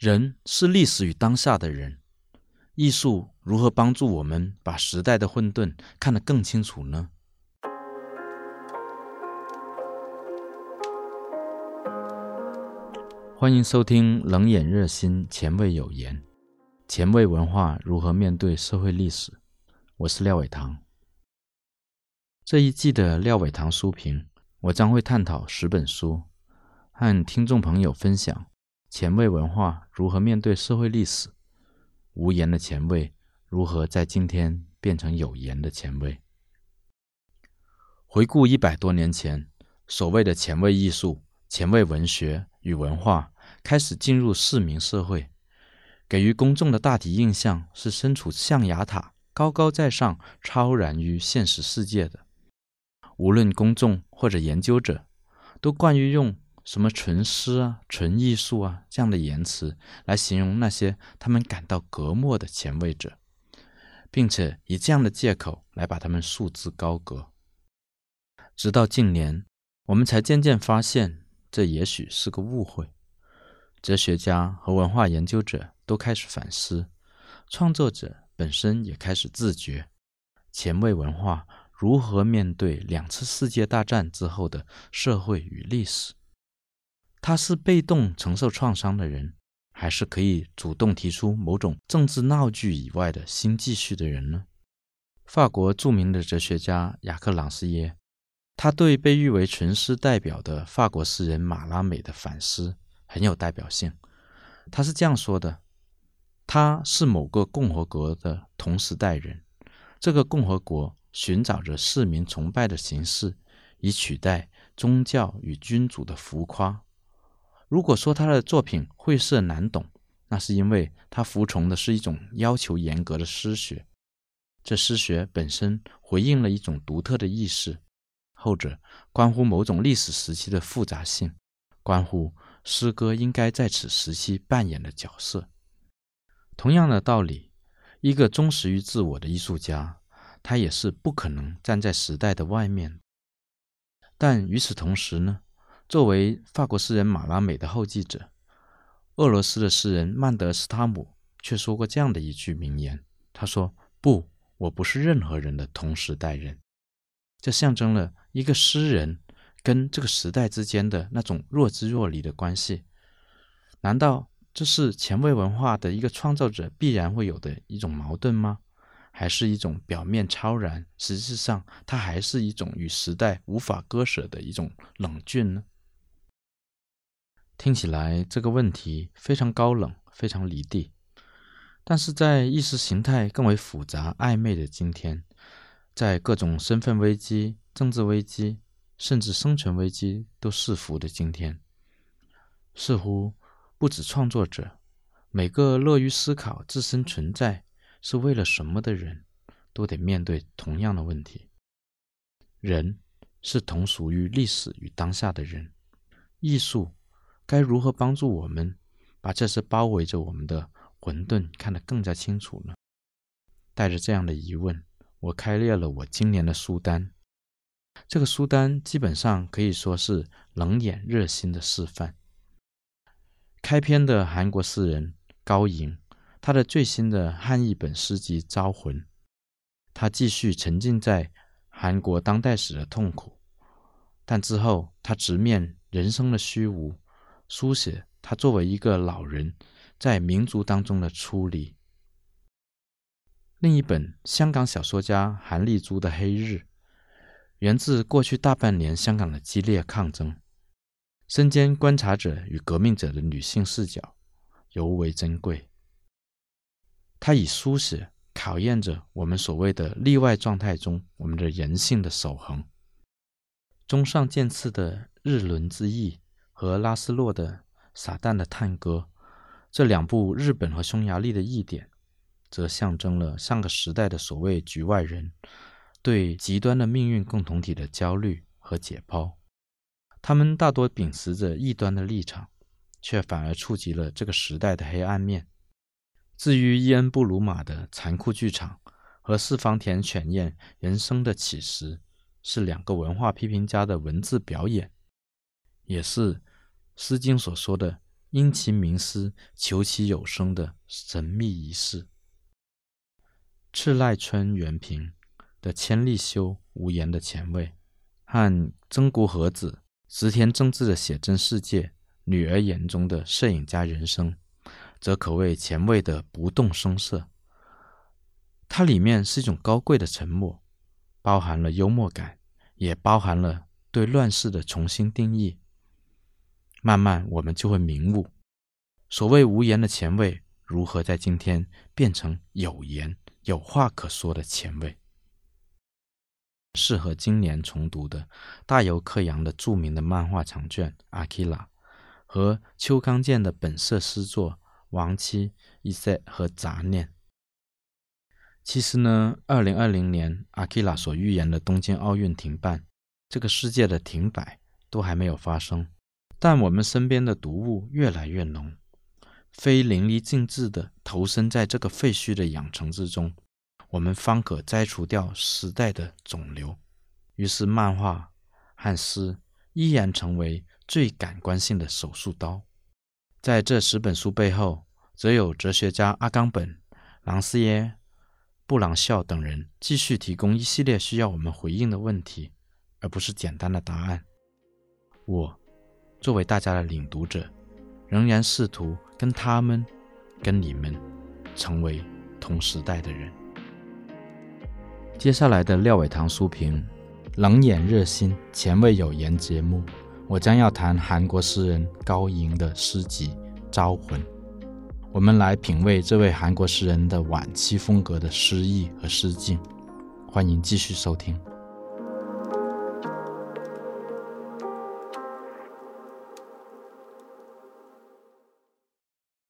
人是历史与当下的人，艺术如何帮助我们把时代的混沌看得更清楚呢？欢迎收听《冷眼热心前卫有言》，前卫文化如何面对社会历史？我是廖伟棠。这一季的廖伟棠书评，我将会探讨十本书，和听众朋友分享。前卫文化如何面对社会历史？无言的前卫如何在今天变成有言的前卫？回顾一百多年前，所谓的前卫艺术、前卫文学与文化开始进入市民社会，给予公众的大体印象是身处象牙塔，高高在上，超然于现实世界的。无论公众或者研究者，都惯于用。什么纯诗啊、纯艺术啊这样的言辞来形容那些他们感到隔膜的前卫者，并且以这样的借口来把他们束之高阁。直到近年，我们才渐渐发现，这也许是个误会。哲学家和文化研究者都开始反思，创作者本身也开始自觉，前卫文化如何面对两次世界大战之后的社会与历史。他是被动承受创伤的人，还是可以主动提出某种政治闹剧以外的新继续的人呢？法国著名的哲学家雅克·朗斯耶，他对被誉为纯诗代表的法国诗人马拉美的反思很有代表性。他是这样说的：“他是某个共和国的同时代人，这个共和国寻找着市民崇拜的形式，以取代宗教与君主的浮夸。”如果说他的作品晦涩难懂，那是因为他服从的是一种要求严格的诗学。这诗学本身回应了一种独特的意识，后者关乎某种历史时期的复杂性，关乎诗歌应该在此时期扮演的角色。同样的道理，一个忠实于自我的艺术家，他也是不可能站在时代的外面。但与此同时呢，作为法国诗人马拉美的后继者，俄罗斯的诗人曼德斯塔姆却说过这样的一句名言：“他说，不，我不是任何人的同时代人。”这象征了一个诗人跟这个时代之间的那种若即若离的关系。难道这是前卫文化的一个创造者必然会有的一种矛盾吗？还是一种表面超然，实际上它还是一种与时代无法割舍的一种冷峻呢？听起来这个问题非常高冷，非常离地。但是在意识形态更为复杂暧昧的今天，在各种身份危机、政治危机，甚至生存危机都伺伏的今天，似乎不止创作者，每个乐于思考自身存在是为了什么的人，都得面对同样的问题：人是同属于历史与当下的人，艺术。该如何帮助我们把这些包围着我们的混沌看得更加清楚呢？带着这样的疑问，我开列了我今年的书单。这个书单基本上可以说是冷眼热心的示范。开篇的韩国诗人高迎，他的最新的汉译本诗集《招魂》，他继续沉浸在韩国当代史的痛苦，但之后他直面人生的虚无。书写他作为一个老人在民族当中的出离。另一本香港小说家韩丽珠的《黑日》，源自过去大半年香港的激烈抗争，身兼观察者与革命者的女性视角尤为珍贵。他以书写考验着我们所谓的例外状态中我们的人性的守恒。中上见次的《日轮之翼》。和拉斯洛的《撒旦的探戈》这两部日本和匈牙利的译典，则象征了上个时代的所谓局外人对极端的命运共同体的焦虑和解剖。他们大多秉持着异端的立场，却反而触及了这个时代的黑暗面。至于伊恩·布鲁马的《残酷剧场》和四方田犬彦《人生的起时》，是两个文化批评家的文字表演，也是。《诗经》所说的因其名思、求其有声的神秘仪式。赤濑村元平的千利休无言的前卫，和曾古和子植田正治的写真世界女儿眼中的摄影家人生，则可谓前卫的不动声色。它里面是一种高贵的沉默，包含了幽默感，也包含了对乱世的重新定义。慢慢，我们就会明悟，所谓无言的前卫，如何在今天变成有言、有话可说的前卫。适合今年重读的大友克洋的著名的漫画长卷《阿基拉》，和邱康健的本色诗作《亡妻》、《一塞》和《杂念》。其实呢，二零二零年阿基拉所预言的东京奥运停办，这个世界的停摆都还没有发生，但我们身边的毒物越来越浓，非淋漓尽致地投身在这个废墟的养成之中，我们方可摘除掉时代的肿瘤。于是，漫画和诗依然成为最感官性的手术刀。在这十本书背后，则有哲学家阿冈本、朗斯耶。布朗肖等人继续提供一系列需要我们回应的问题，而不是简单的答案。我作为大家的领读者，仍然试图跟他们、跟你们成为同时代的人。接下来的廖伟棠书评，冷眼热心、前卫有言节目，我将要谈韩国诗人高迎的诗集《招魂》。我们来品味这位韩国诗人的晚期风格的诗意和诗境，欢迎继续收听。